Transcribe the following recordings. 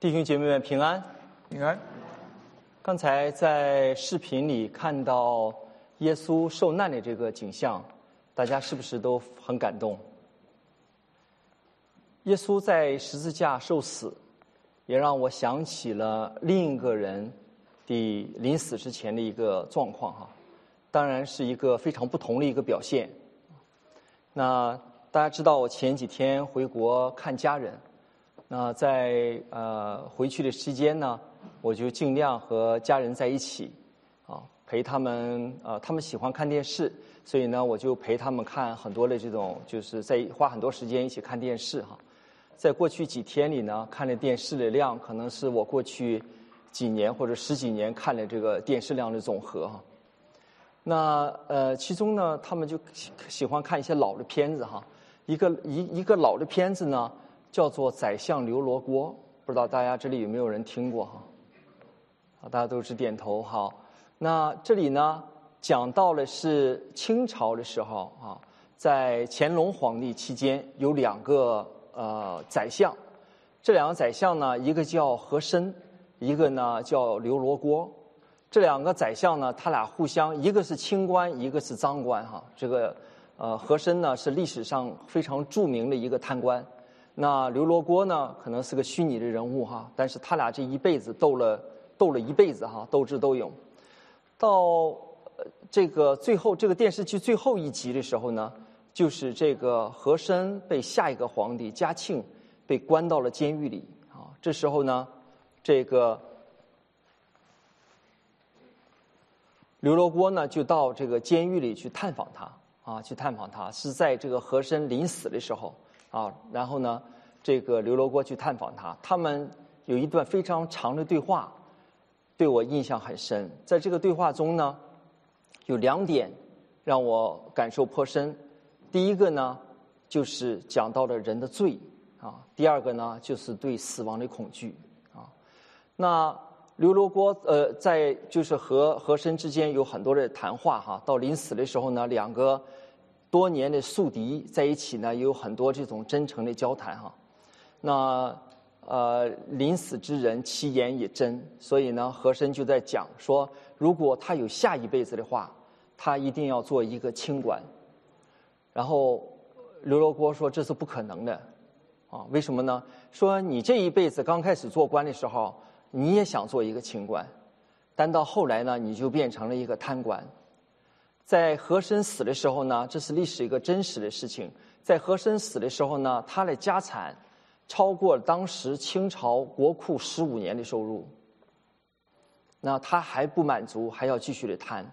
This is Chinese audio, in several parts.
弟兄姐妹们平安，平安。刚才在视频里看到耶稣受难的这个景象，大家是不是都很感动？耶稣在十字架受死，也让我想起了另一个人的临死之前的一个状况哈，当然是一个非常不同的一个表现。那大家知道，我前几天回国看家人。那在呃回去的期间呢，我就尽量和家人在一起，啊，陪他们呃，他们喜欢看电视，所以呢，我就陪他们看很多的这种，就是在花很多时间一起看电视哈。在过去几天里呢，看的电视的量可能是我过去几年或者十几年看的这个电视量的总和哈。那呃，其中呢，他们就喜欢看一些老的片子哈，一个一一个老的片子呢。叫做宰相刘罗锅，不知道大家这里有没有人听过哈？大家都是点头好。那这里呢，讲到了是清朝的时候啊，在乾隆皇帝期间有两个呃宰相，这两个宰相呢，一个叫和珅，一个呢叫刘罗锅。这两个宰相呢，他俩互相，一个是清官，一个是赃官哈。这个呃和珅呢，是历史上非常著名的一个贪官。那刘罗锅呢，可能是个虚拟的人物哈，但是他俩这一辈子斗了斗了一辈子哈，斗智斗勇。到这个最后这个电视剧最后一集的时候呢，就是这个和珅被下一个皇帝嘉庆被关到了监狱里啊。这时候呢，这个刘罗锅呢就到这个监狱里去探访他啊，去探访他，是在这个和珅临死的时候。啊，然后呢，这个刘罗锅去探访他，他们有一段非常长的对话，对我印象很深。在这个对话中呢，有两点让我感受颇深。第一个呢，就是讲到了人的罪啊；第二个呢，就是对死亡的恐惧啊。那刘罗锅呃，在就是和和珅之间有很多的谈话哈。到临死的时候呢，两个。多年的宿敌在一起呢，也有很多这种真诚的交谈哈。那呃，临死之人其言也真，所以呢，和珅就在讲说，如果他有下一辈子的话，他一定要做一个清官。然后刘罗锅说这是不可能的啊，为什么呢？说你这一辈子刚开始做官的时候，你也想做一个清官，但到后来呢，你就变成了一个贪官。在和珅死的时候呢，这是历史一个真实的事情。在和珅死的时候呢，他的家产超过当时清朝国库十五年的收入。那他还不满足，还要继续的贪，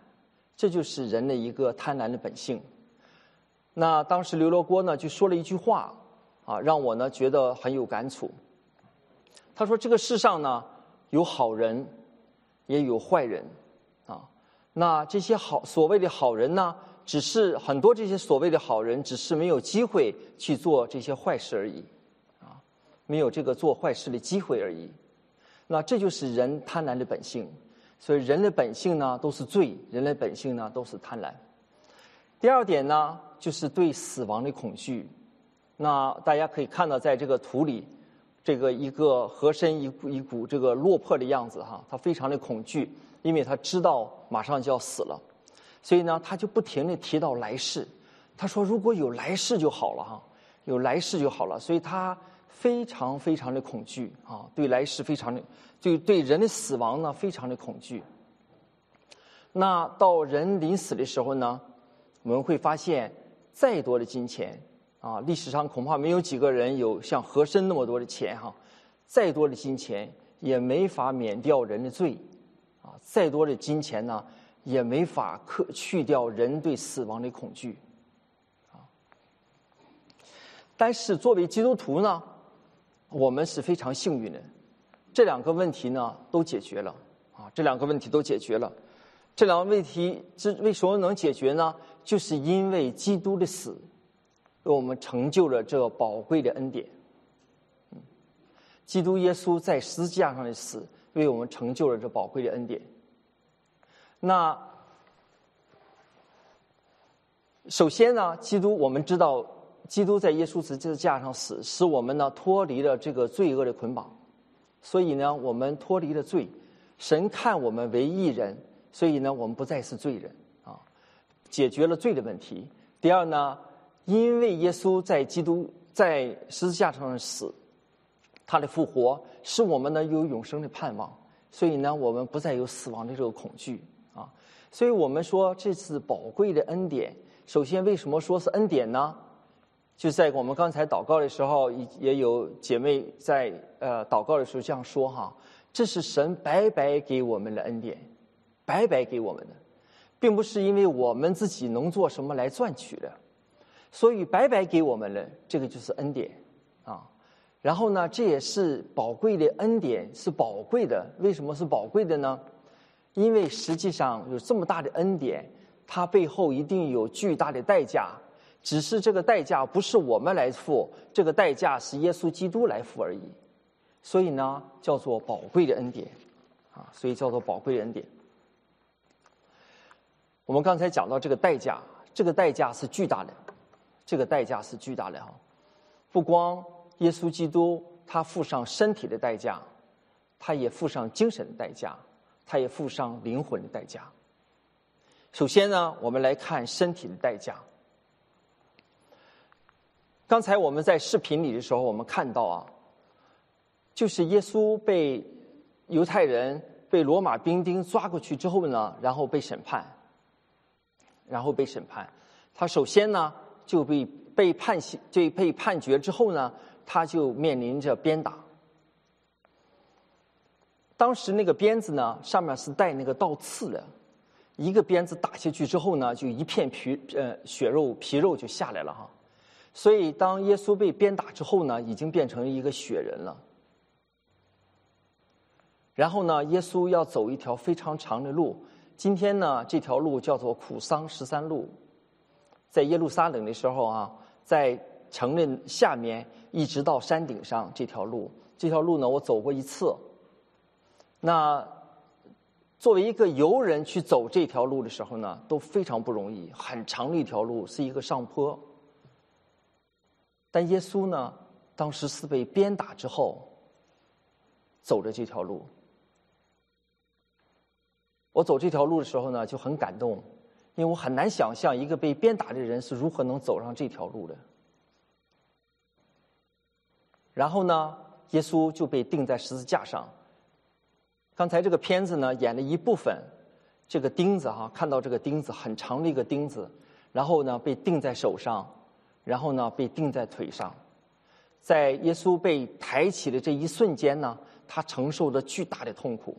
这就是人的一个贪婪的本性。那当时刘罗锅呢就说了一句话啊，让我呢觉得很有感触。他说：“这个世上呢有好人，也有坏人。”那这些好所谓的好人呢，只是很多这些所谓的好人，只是没有机会去做这些坏事而已，啊，没有这个做坏事的机会而已。那这就是人贪婪的本性，所以人的本性呢都是罪，人的本性呢都是贪婪。第二点呢，就是对死亡的恐惧。那大家可以看到，在这个图里，这个一个和珅一一股这个落魄的样子哈，他非常的恐惧。因为他知道马上就要死了，所以呢，他就不停的提到来世。他说：“如果有来世就好了哈，有来世就好了。”所以他非常非常的恐惧啊，对来世非常的，对对人的死亡呢非常的恐惧。那到人临死的时候呢，我们会发现，再多的金钱啊，历史上恐怕没有几个人有像和珅那么多的钱哈，再多的金钱也没法免掉人的罪。啊，再多的金钱呢，也没法克去掉人对死亡的恐惧，啊。但是作为基督徒呢，我们是非常幸运的，这两个问题呢都解决了，啊，这两个问题都解决了。这两个问题之为什么能解决呢？就是因为基督的死，为我们成就了这宝贵的恩典。嗯，基督耶稣在十字架上的死。为我们成就了这宝贵的恩典。那首先呢，基督我们知道，基督在耶稣十字架上死，使我们呢脱离了这个罪恶的捆绑，所以呢，我们脱离了罪，神看我们为义人，所以呢，我们不再是罪人啊，解决了罪的问题。第二呢，因为耶稣在基督在十字架上死，他的复活使我们呢有永生的盼望，所以呢，我们不再有死亡的这个恐惧啊。所以我们说这次宝贵的恩典，首先为什么说是恩典呢？就在我们刚才祷告的时候，也也有姐妹在呃祷告的时候这样说哈，这是神白白给我们的恩典，白白给我们的，并不是因为我们自己能做什么来赚取的，所以白白给我们的这个就是恩典。然后呢，这也是宝贵的恩典，是宝贵的。为什么是宝贵的呢？因为实际上有这么大的恩典，它背后一定有巨大的代价。只是这个代价不是我们来付，这个代价是耶稣基督来付而已。所以呢，叫做宝贵的恩典，啊，所以叫做宝贵的恩典。我们刚才讲到这个代价，这个代价是巨大的，这个代价是巨大的哈。不光耶稣基督他付上身体的代价，他也付上精神的代价，他也付上灵魂的代价。首先呢，我们来看身体的代价。刚才我们在视频里的时候，我们看到啊，就是耶稣被犹太人、被罗马兵丁抓过去之后呢，然后被审判，然后被审判。他首先呢就被被判刑，就被判决之后呢，他就面临着鞭打。当时那个鞭子呢，上面是带那个倒刺的，一个鞭子打下去之后呢，就一片皮呃血肉皮肉就下来了哈。所以，当耶稣被鞭打之后呢，已经变成一个雪人了。然后呢，耶稣要走一条非常长的路。今天呢，这条路叫做苦桑十三路。在耶路撒冷的时候啊，在城的下面一直到山顶上这条路，这条路呢，我走过一次。那作为一个游人去走这条路的时候呢，都非常不容易，很长的一条路，是一个上坡。但耶稣呢，当时是被鞭打之后，走的这条路。我走这条路的时候呢，就很感动，因为我很难想象一个被鞭打的人是如何能走上这条路的。然后呢，耶稣就被钉在十字架上。刚才这个片子呢，演了一部分，这个钉子哈，看到这个钉子很长的一个钉子，然后呢，被钉在手上。然后呢，被钉在腿上，在耶稣被抬起的这一瞬间呢，他承受着巨大的痛苦，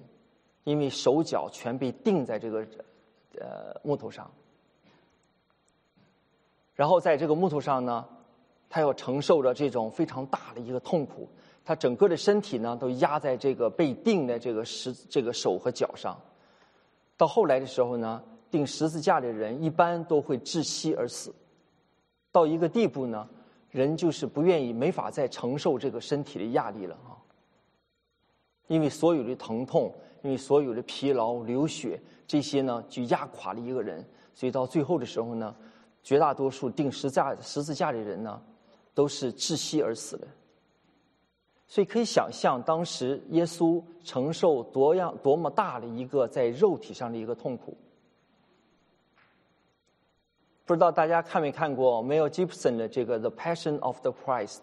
因为手脚全被钉在这个呃木头上。然后在这个木头上呢，他要承受着这种非常大的一个痛苦，他整个的身体呢都压在这个被钉的这个十这个手和脚上。到后来的时候呢，钉十字架的人一般都会窒息而死。到一个地步呢，人就是不愿意、没法再承受这个身体的压力了啊！因为所有的疼痛，因为所有的疲劳、流血这些呢，就压垮了一个人。所以到最后的时候呢，绝大多数钉十字架、十字架的人呢，都是窒息而死的。所以可以想象，当时耶稣承受多样、多么大的一个在肉体上的一个痛苦。不知道大家看没看过 Mel Gibson 的这个《The Passion of the Christ》？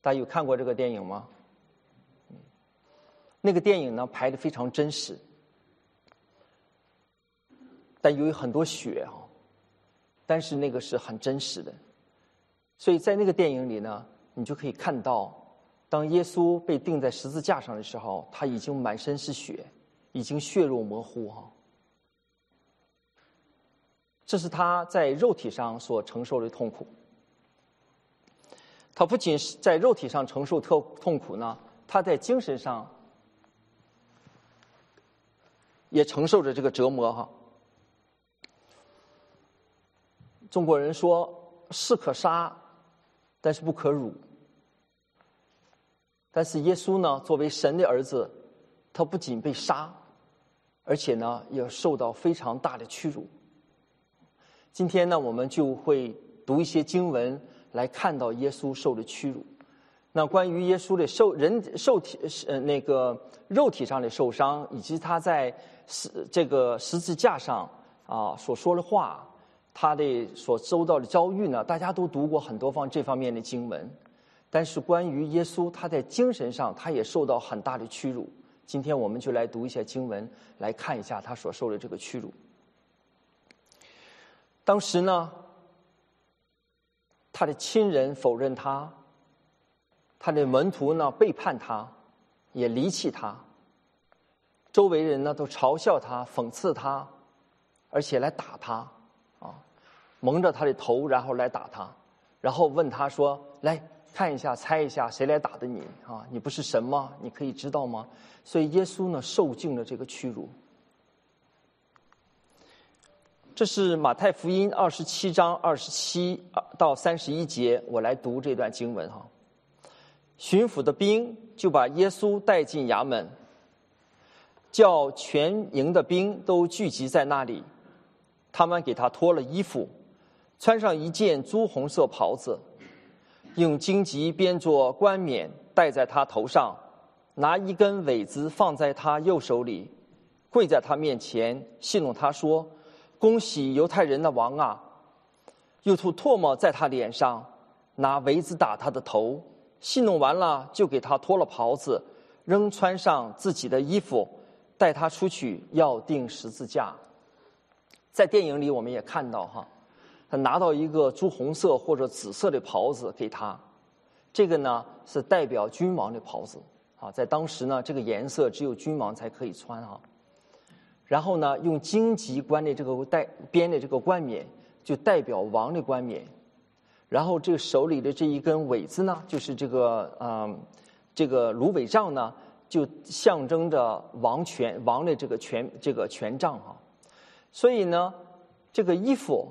大家有看过这个电影吗？那个电影呢拍的非常真实，但由于很多血啊，但是那个是很真实的，所以在那个电影里呢，你就可以看到，当耶稣被钉在十字架上的时候，他已经满身是血，已经血肉模糊哈。这是他在肉体上所承受的痛苦。他不仅是在肉体上承受特痛苦呢，他在精神上也承受着这个折磨哈。中国人说士可杀，但是不可辱。但是耶稣呢，作为神的儿子，他不仅被杀，而且呢，也受到非常大的屈辱。今天呢，我们就会读一些经文来看到耶稣受的屈辱。那关于耶稣的受人受体呃那个肉体上的受伤，以及他在十这个十字架上啊所说的话，他的所受到的遭遇呢，大家都读过很多方这方面的经文。但是关于耶稣，他在精神上他也受到很大的屈辱。今天我们就来读一下经文，来看一下他所受的这个屈辱。当时呢，他的亲人否认他。他的门徒呢背叛他，也离弃他。周围人呢都嘲笑他、讽刺他，而且来打他，啊，蒙着他的头，然后来打他，然后问他说：“来看一下，猜一下，谁来打的你？啊，你不是神吗？你可以知道吗？”所以耶稣呢受尽了这个屈辱。这是马太福音二十七章二十七到三十一节，我来读这段经文哈。巡抚的兵就把耶稣带进衙门，叫全营的兵都聚集在那里。他们给他脱了衣服，穿上一件朱红色袍子，用荆棘编作冠冕戴在他头上，拿一根苇子放在他右手里，跪在他面前戏弄他说：“恭喜犹太人的王啊！”又吐唾沫在他脸上，拿苇子打他的头。戏弄完了，就给他脱了袍子，仍穿上自己的衣服，带他出去要钉十字架。在电影里，我们也看到哈，他拿到一个朱红色或者紫色的袍子给他，这个呢是代表君王的袍子啊，在当时呢，这个颜色只有君王才可以穿啊。然后呢，用荆棘冠的这个带编的这个冠冕，就代表王的冠冕。然后这个手里的这一根苇子呢，就是这个嗯，这个芦苇杖呢，就象征着王权王的这个权这个权杖哈。所以呢，这个衣服、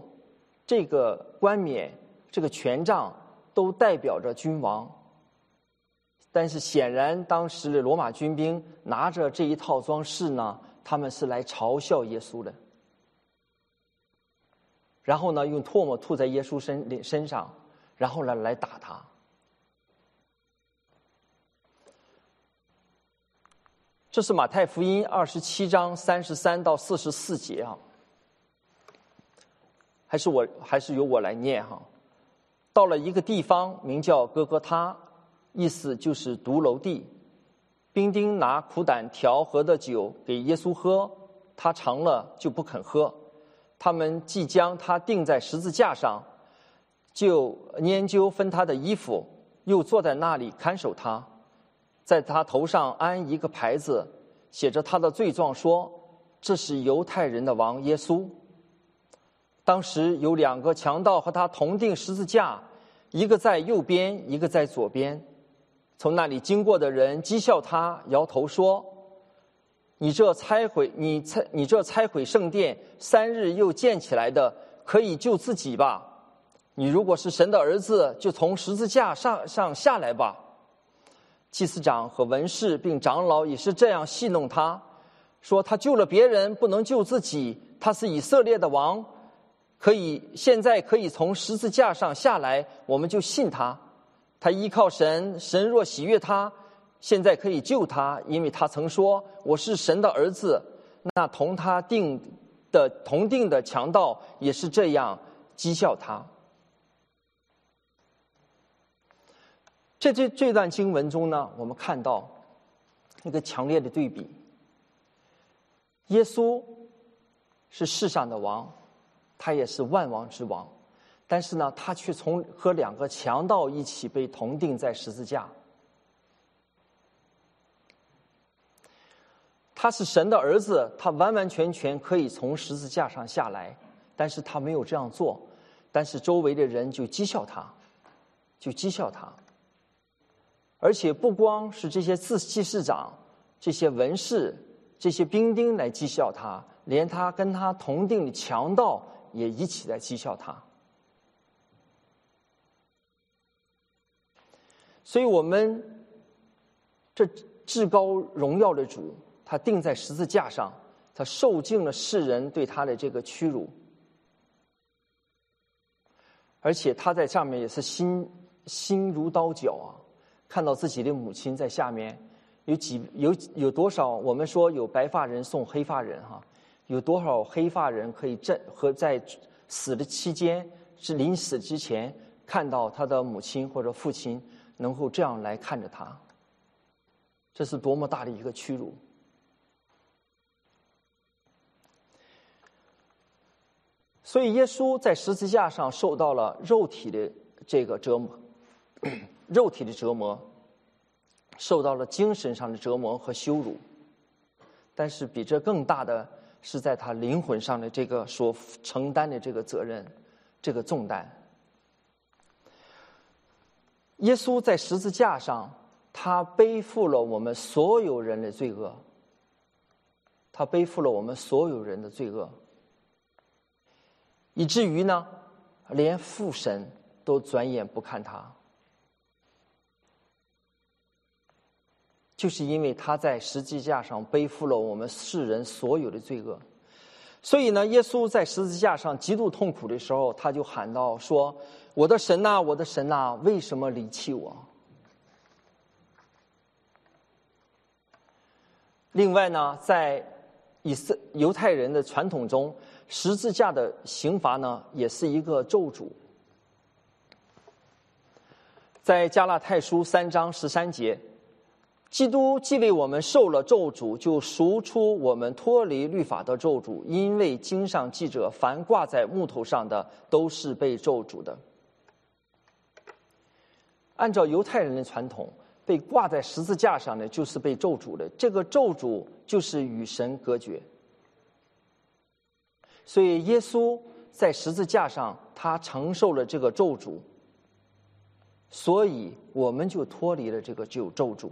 这个冠冕、这个权杖都代表着君王。但是显然，当时的罗马军兵拿着这一套装饰呢，他们是来嘲笑耶稣的。然后呢，用唾沫吐在耶稣身身上，然后呢来打他。这是马太福音二十七章三十三到四十四节啊，还是我还是由我来念哈。到了一个地方，名叫哥哥他，意思就是独楼地。兵丁拿苦胆调和的酒给耶稣喝，他尝了就不肯喝。他们即将他钉在十字架上，就研究分他的衣服，又坐在那里看守他，在他头上安一个牌子，写着他的罪状，说这是犹太人的王耶稣。当时有两个强盗和他同钉十字架，一个在右边，一个在左边。从那里经过的人讥笑他，摇头说。你这拆毁你拆你这拆毁圣殿三日又建起来的，可以救自己吧？你如果是神的儿子，就从十字架上上下来吧。祭司长和文士并长老也是这样戏弄他，说他救了别人，不能救自己。他是以色列的王，可以现在可以从十字架上下来，我们就信他。他依靠神，神若喜悦他。现在可以救他，因为他曾说我是神的儿子。那同他定的同定的强盗也是这样讥笑他。在这这段经文中呢，我们看到一个强烈的对比：耶稣是世上的王，他也是万王之王，但是呢，他却从和两个强盗一起被同定在十字架。他是神的儿子，他完完全全可以从十字架上下来，但是他没有这样做，但是周围的人就讥笑他，就讥笑他，而且不光是这些自祭司长、这些文士、这些兵丁来讥笑他，连他跟他同定的强盗也一起在讥笑他，所以我们这至高荣耀的主。他钉在十字架上，他受尽了世人对他的这个屈辱，而且他在上面也是心心如刀绞啊，看到自己的母亲在下面，有几有有多少？我们说有白发人送黑发人哈，有多少黑发人可以在和在死的期间是临死之前看到他的母亲或者父亲能够这样来看着他？这是多么大的一个屈辱！所以耶稣在十字架上受到了肉体的这个折磨，肉体的折磨，受到了精神上的折磨和羞辱。但是比这更大的是在他灵魂上的这个所承担的这个责任，这个重担。耶稣在十字架上。他背负了我们所有人的罪恶，他背负了我们所有人的罪恶，以至于呢，连父神都转眼不看他，就是因为他在十字架上背负了我们世人所有的罪恶，所以呢，耶稣在十字架上极度痛苦的时候，他就喊道：“说我的神呐，我的神呐，为什么离弃我？”另外呢，在以色犹太人的传统中，十字架的刑罚呢，也是一个咒诅。在加拉太书三章十三节，基督既为我们受了咒诅，就赎出我们脱离律法的咒诅，因为经上记着，凡挂在木头上的，都是被咒诅的。按照犹太人的传统。被挂在十字架上的，就是被咒诅的。这个咒诅就是与神隔绝。所以耶稣在十字架上，他承受了这个咒诅，所以我们就脱离了这个咒咒诅。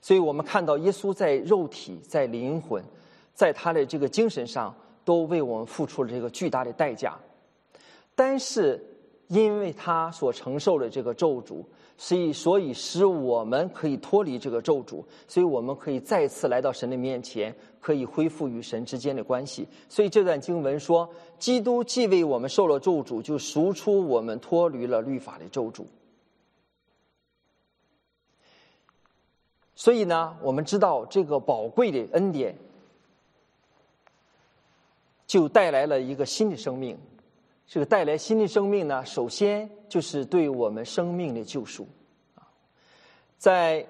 所以我们看到耶稣在肉体、在灵魂、在他的这个精神上，都为我们付出了这个巨大的代价。但是。因为他所承受的这个咒诅，所以所以使我们可以脱离这个咒诅，所以我们可以再次来到神的面前，可以恢复与神之间的关系。所以这段经文说，基督既为我们受了咒诅，就赎出我们脱离了律法的咒诅。所以呢，我们知道这个宝贵的恩典，就带来了一个新的生命。这个带来新的生命呢，首先就是对我们生命的救赎。啊，在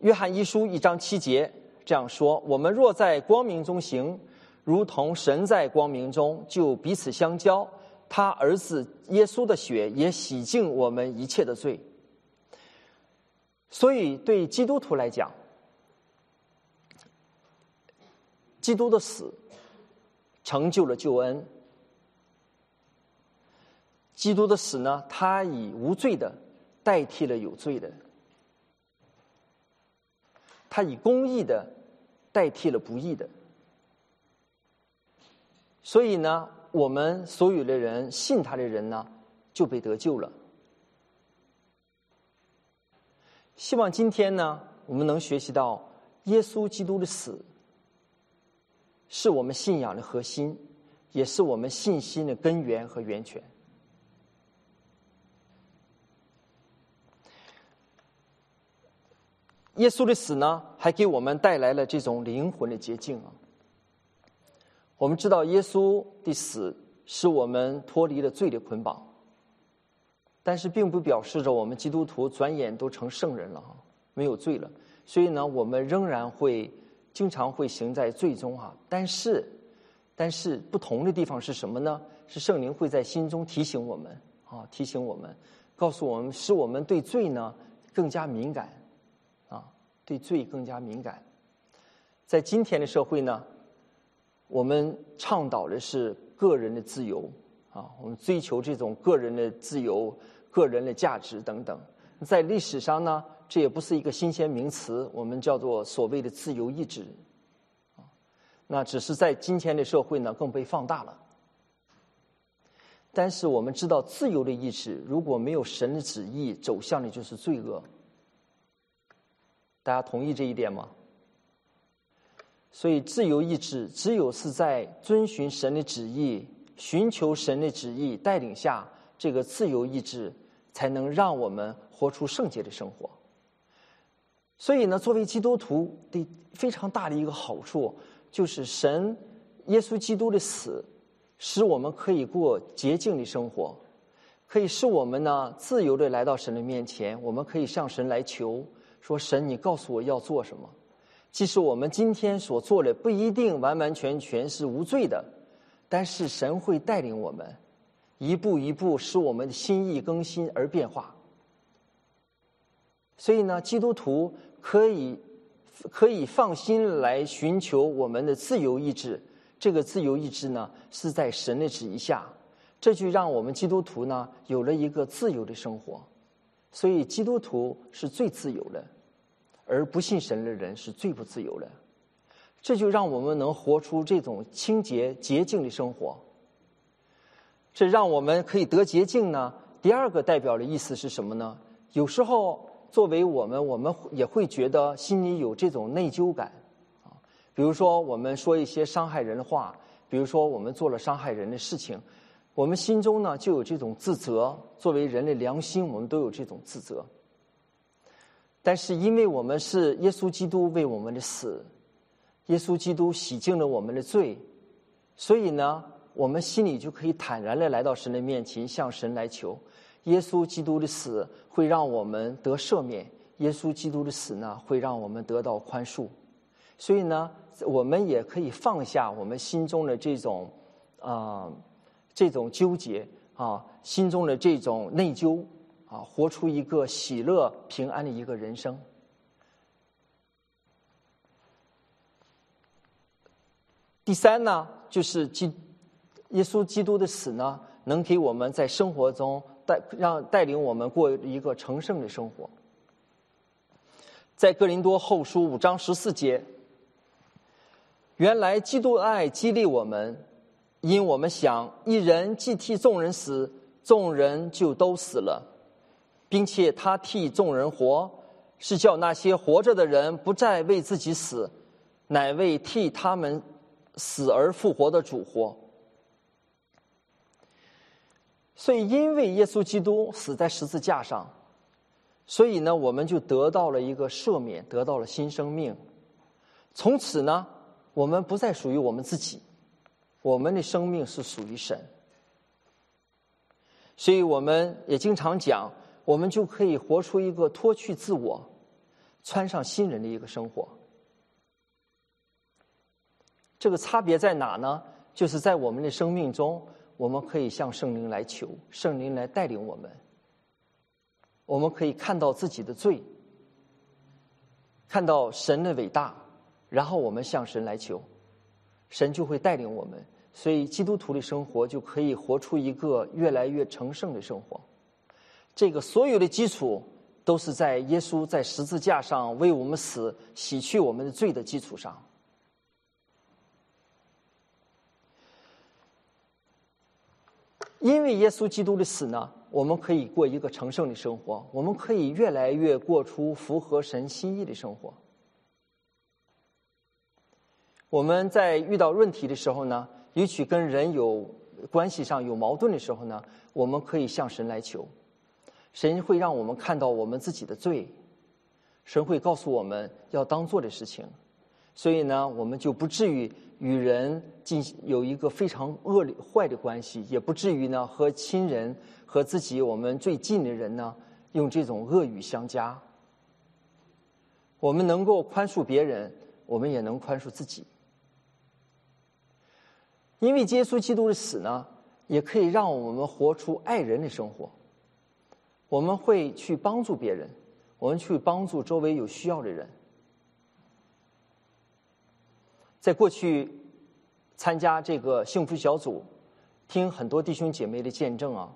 约翰一书一章七节这样说：“我们若在光明中行，如同神在光明中，就彼此相交。他儿子耶稣的血也洗净我们一切的罪。”所以，对基督徒来讲，基督的死成就了救恩。基督的死呢？他以无罪的代替了有罪的，他以公义的代替了不义的。所以呢，我们所有的人信他的人呢，就被得救了。希望今天呢，我们能学习到耶稣基督的死，是我们信仰的核心，也是我们信心的根源和源泉。耶稣的死呢，还给我们带来了这种灵魂的洁净啊。我们知道耶稣的死使我们脱离了罪的捆绑，但是并不表示着我们基督徒转眼都成圣人了哈，没有罪了。所以呢，我们仍然会经常会行在罪中哈。但是，但是不同的地方是什么呢？是圣灵会在心中提醒我们啊，提醒我们，告诉我们，使我们对罪呢更加敏感啊。对罪更加敏感，在今天的社会呢，我们倡导的是个人的自由啊，我们追求这种个人的自由、个人的价值等等。在历史上呢，这也不是一个新鲜名词，我们叫做所谓的自由意志啊。那只是在今天的社会呢，更被放大了。但是我们知道，自由的意志如果没有神的旨意，走向的就是罪恶。大家同意这一点吗？所以，自由意志只有是在遵循神的旨意、寻求神的旨意带领下，这个自由意志才能让我们活出圣洁的生活。所以呢，作为基督徒的非常大的一个好处，就是神耶稣基督的死，使我们可以过洁净的生活，可以使我们呢自由的来到神的面前。我们可以向神来求，说：“神，你告诉我要做什么？”即使我们今天所做的不一定完完全全是无罪的，但是神会带领我们一步一步使我们的心意更新而变化。所以呢，基督徒可以可以放心来寻求我们的自由意志。这个自由意志呢，是在神的旨意下，这就让我们基督徒呢有了一个自由的生活。所以，基督徒是最自由的。而不信神的人是最不自由的，这就让我们能活出这种清洁洁净的生活。这让我们可以得洁净呢。第二个代表的意思是什么呢？有时候作为我们，我们也会觉得心里有这种内疚感啊。比如说，我们说一些伤害人的话，比如说我们做了伤害人的事情，我们心中呢就有这种自责。作为人的良心，我们都有这种自责。但是，因为我们是耶稣基督为我们的死，耶稣基督洗净了我们的罪，所以呢，我们心里就可以坦然的来到神的面前，向神来求。耶稣基督的死会让我们得赦免，耶稣基督的死呢，会让我们得到宽恕。所以呢，我们也可以放下我们心中的这种啊，这种纠结啊，心中的这种内疚。啊，活出一个喜乐平安的一个人生。第三呢，就是基耶稣基督的死呢，能给我们在生活中带让带领我们过一个成圣的生活。在哥林多后书五章十四节，原来基督爱激励我们，因我们想一人既替众人死，众人就都死了。并且他替众人活，是叫那些活着的人不再为自己死，乃为替他们死而复活的主活。所以，因为耶稣基督死在十字架上，所以呢，我们就得到了一个赦免，得到了新生命。从此呢，我们不再属于我们自己，我们的生命是属于神。所以，我们也经常讲。我们就可以活出一个脱去自我、穿上新人的一个生活。这个差别在哪呢？就是在我们的生命中，我们可以向圣灵来求，圣灵来带领我们。我们可以看到自己的罪，看到神的伟大，然后我们向神来求，神就会带领我们。所以，基督徒的生活就可以活出一个越来越成圣的生活。这个所有的基础都是在耶稣在十字架上为我们死、洗去我们的罪的基础上。因为耶稣基督的死呢，我们可以过一个成圣的生活，我们可以越来越过出符合神心意的生活。我们在遇到问题的时候呢，也许跟人有关系上有矛盾的时候呢，我们可以向神来求。神会让我们看到我们自己的罪，神会告诉我们要当做的事情，所以呢，我们就不至于与人进行有一个非常恶劣坏的关系，也不至于呢和亲人和自己我们最近的人呢用这种恶语相加。我们能够宽恕别人，我们也能宽恕自己，因为耶稣基督的死呢，也可以让我们活出爱人的生活。我们会去帮助别人，我们去帮助周围有需要的人。在过去参加这个幸福小组，听很多弟兄姐妹的见证啊，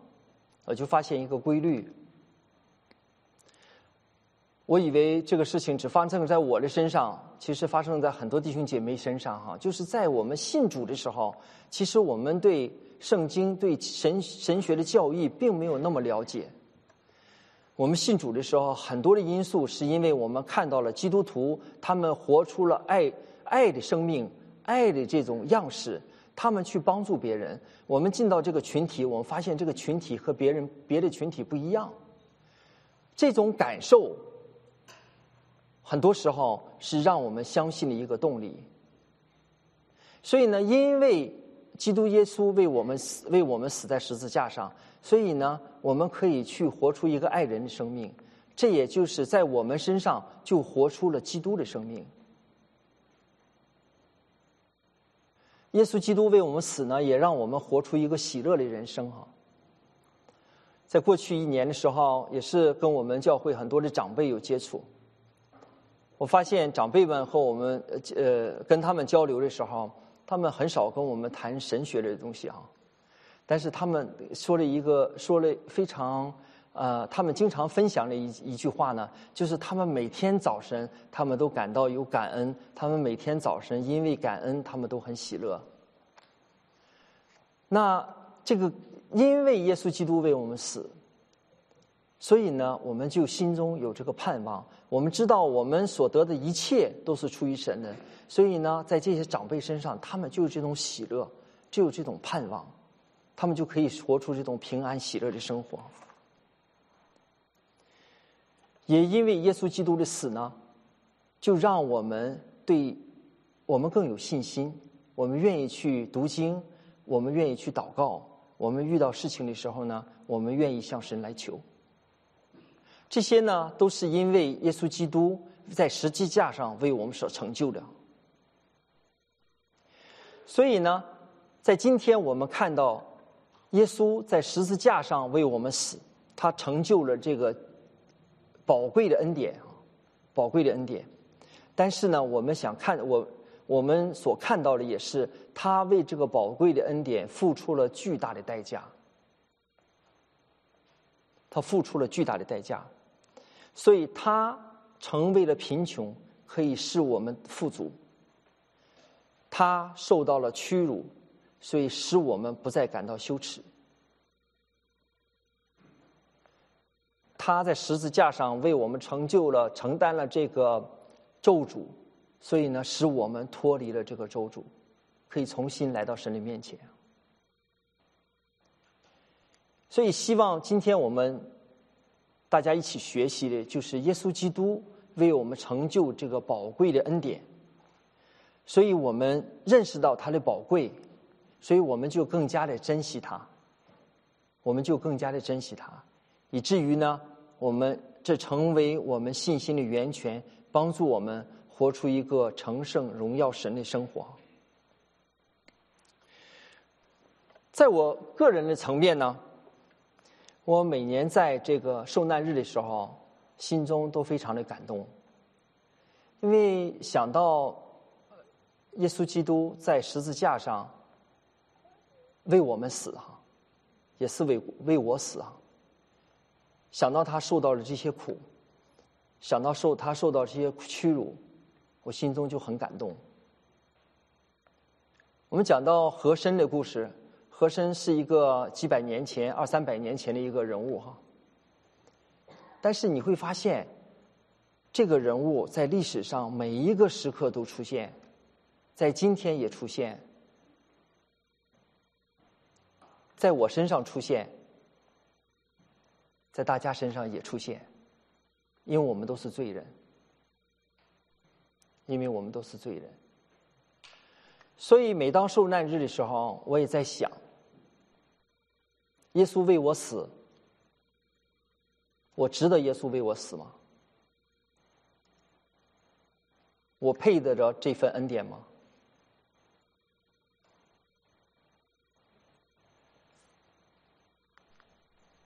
我就发现一个规律。我以为这个事情只发生在我的身上，其实发生在很多弟兄姐妹身上哈。就是在我们信主的时候，其实我们对圣经、对神神学的教义并没有那么了解。我们信主的时候，很多的因素是因为我们看到了基督徒，他们活出了爱爱的生命、爱的这种样式，他们去帮助别人。我们进到这个群体，我们发现这个群体和别人别的群体不一样，这种感受，很多时候是让我们相信的一个动力。所以呢，因为基督耶稣为我们死，为我们死在十字架上，所以呢，我们可以去活出一个爱人的生命。这也就是在我们身上就活出了基督的生命。耶稣基督为我们死呢，也让我们活出一个喜乐的人生哈。在过去一年的时候，也是跟我们教会很多的长辈有接触。我发现长辈们和我们呃跟他们交流的时候，他们很少跟我们谈神学的东西啊，但是他们说了一个说了非常。呃，他们经常分享的一一句话呢，就是他们每天早晨，他们都感到有感恩。他们每天早晨因为感恩，他们都很喜乐。那这个，因为耶稣基督为我们死，所以呢，我们就心中有这个盼望。我们知道我们所得的一切都是出于神的，所以呢，在这些长辈身上，他们就有这种喜乐，就有这种盼望，他们就可以活出这种平安喜乐的生活。也因为耶稣基督的死呢，就让我们对我们更有信心。我们愿意去读经，我们愿意去祷告。我们遇到事情的时候呢，我们愿意向神来求。这些呢，都是因为耶稣基督在十字架上为我们所成就的。所以呢，在今天我们看到耶稣在十字架上为我们死，他成就了这个。宝贵的恩典啊，宝贵的恩典。但是呢，我们想看我我们所看到的也是，他为这个宝贵的恩典付出了巨大的代价。他付出了巨大的代价，所以他成为了贫穷，可以使我们富足。他受到了屈辱，所以使我们不再感到羞耻。他在十字架上为我们成就了、承担了这个咒诅，所以呢，使我们脱离了这个咒诅，可以重新来到神的面前。所以，希望今天我们大家一起学习的，就是耶稣基督为我们成就这个宝贵的恩典。所以我们认识到它的宝贵，所以我们就更加的珍惜它，我们就更加的珍惜它，以至于呢。我们这成为我们信心的源泉，帮助我们活出一个成圣、荣耀神的生活。在我个人的层面呢，我每年在这个受难日的时候，心中都非常的感动，因为想到耶稣基督在十字架上为我们死啊，也是为为我死啊。想到他受到了这些苦，想到受他受到这些屈辱，我心中就很感动。我们讲到和珅的故事，和珅是一个几百年前、二三百年前的一个人物哈。但是你会发现，这个人物在历史上每一个时刻都出现，在今天也出现，在我身上出现。在大家身上也出现，因为我们都是罪人，因为我们都是罪人，所以每当受难日的时候，我也在想：耶稣为我死，我值得耶稣为我死吗？我配得着这份恩典吗？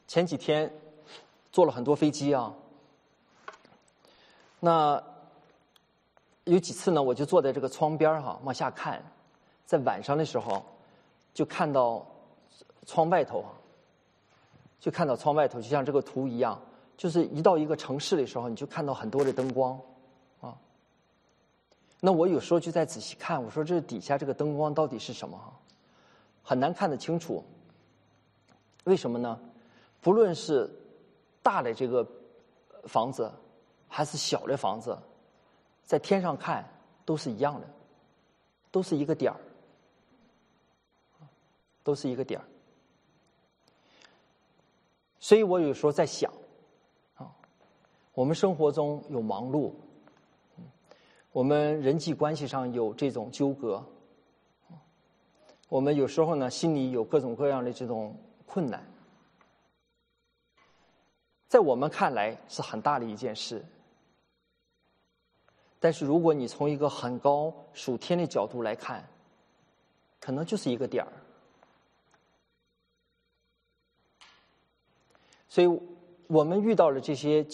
前几天。坐了很多飞机啊，那有几次呢？我就坐在这个窗边哈，往下看，在晚上的时候，就看到窗外头，就看到窗外头，就像这个图一样，就是一到一个城市的时候，你就看到很多的灯光啊。那我有时候就在仔细看，我说这底下这个灯光到底是什么？很难看得清楚。为什么呢？不论是大的这个房子还是小的房子，在天上看都是一样的，都是一个点儿，都是一个点儿。所以我有时候在想，啊，我们生活中有忙碌，我们人际关系上有这种纠葛，我们有时候呢心里有各种各样的这种困难，在我们看来是很大的一件事，但是如果你从一个很高属天的角度来看，可能就是一个点儿，所以我们遇到了这些。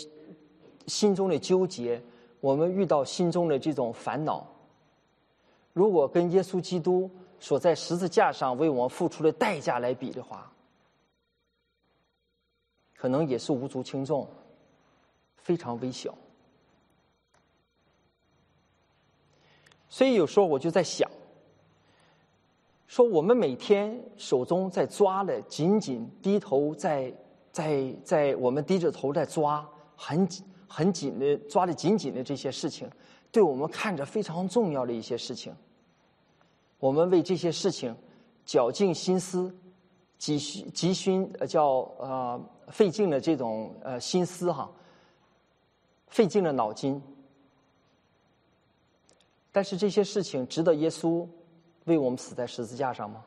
心中的纠结，我们遇到心中的这种烦恼，如果跟耶稣基督所在十字架上为我们付出的代价来比的话，可能也是无足轻重，非常微小。所以有时候我就在想，说我们每天手中在抓的，紧紧低头在在在，我们低着头在抓，很紧。很紧的抓的紧紧的这些事情，对我们看着非常重要的一些事情，我们为这些事情绞尽心思，急需急需呃叫呃费尽了这种呃心思哈，费尽了脑筋。但是这些事情值得耶稣为我们死在十字架上吗？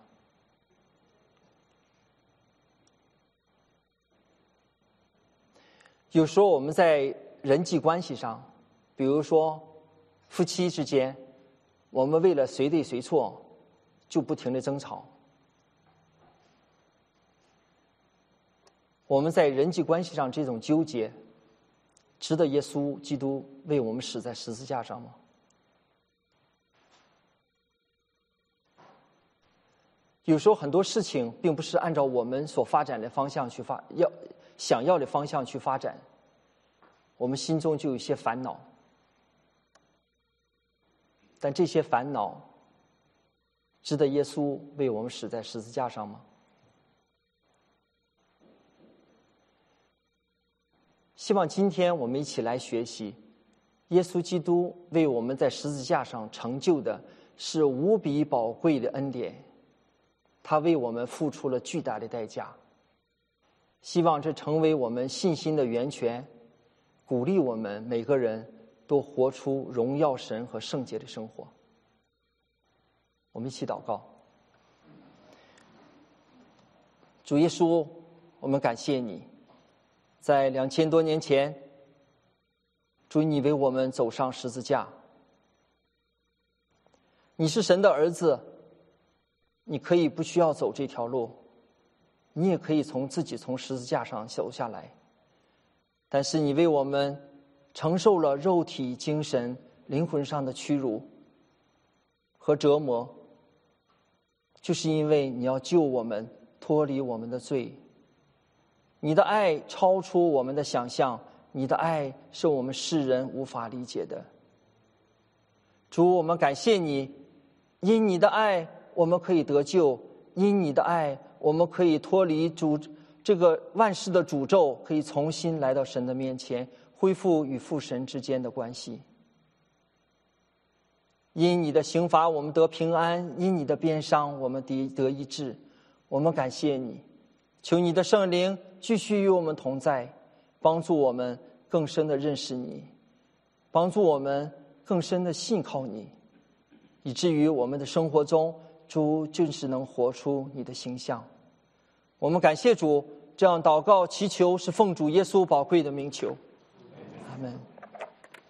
有时候我们在。人际关系上，比如说夫妻之间，我们为了谁对谁错，就不停的争吵。我们在人际关系上这种纠结，值得耶稣基督为我们死在十字架上吗？有时候很多事情并不是按照我们所发展的方向去发，要想要的方向去发展。我们心中就有一些烦恼，但这些烦恼值得耶稣为我们死在十字架上吗？希望今天我们一起来学习，耶稣基督为我们在十字架上成就的是无比宝贵的恩典，他为我们付出了巨大的代价。希望这成为我们信心的源泉。鼓励我们每个人都活出荣耀神和圣洁的生活。我们一起祷告，主耶稣，我们感谢你，在两千多年前，主你为我们走上十字架。你是神的儿子，你可以不需要走这条路，你也可以从自己从十字架上走下来。但是你为我们承受了肉体、精神、灵魂上的屈辱和折磨，就是因为你要救我们脱离我们的罪。你的爱超出我们的想象，你的爱是我们世人无法理解的。主，我们感谢你，因你的爱我们可以得救，因你的爱我们可以脱离主。这个万事的诅咒可以重新来到神的面前，恢复与父神之间的关系。因你的刑罚，我们得平安；因你的鞭伤，我们得得医治。我们感谢你，求你的圣灵继续与我们同在，帮助我们更深的认识你，帮助我们更深的信靠你，以至于我们的生活中，主就是能活出你的形象。我们感谢主，这样祷告祈求是奉主耶稣宝贵的名求，阿门。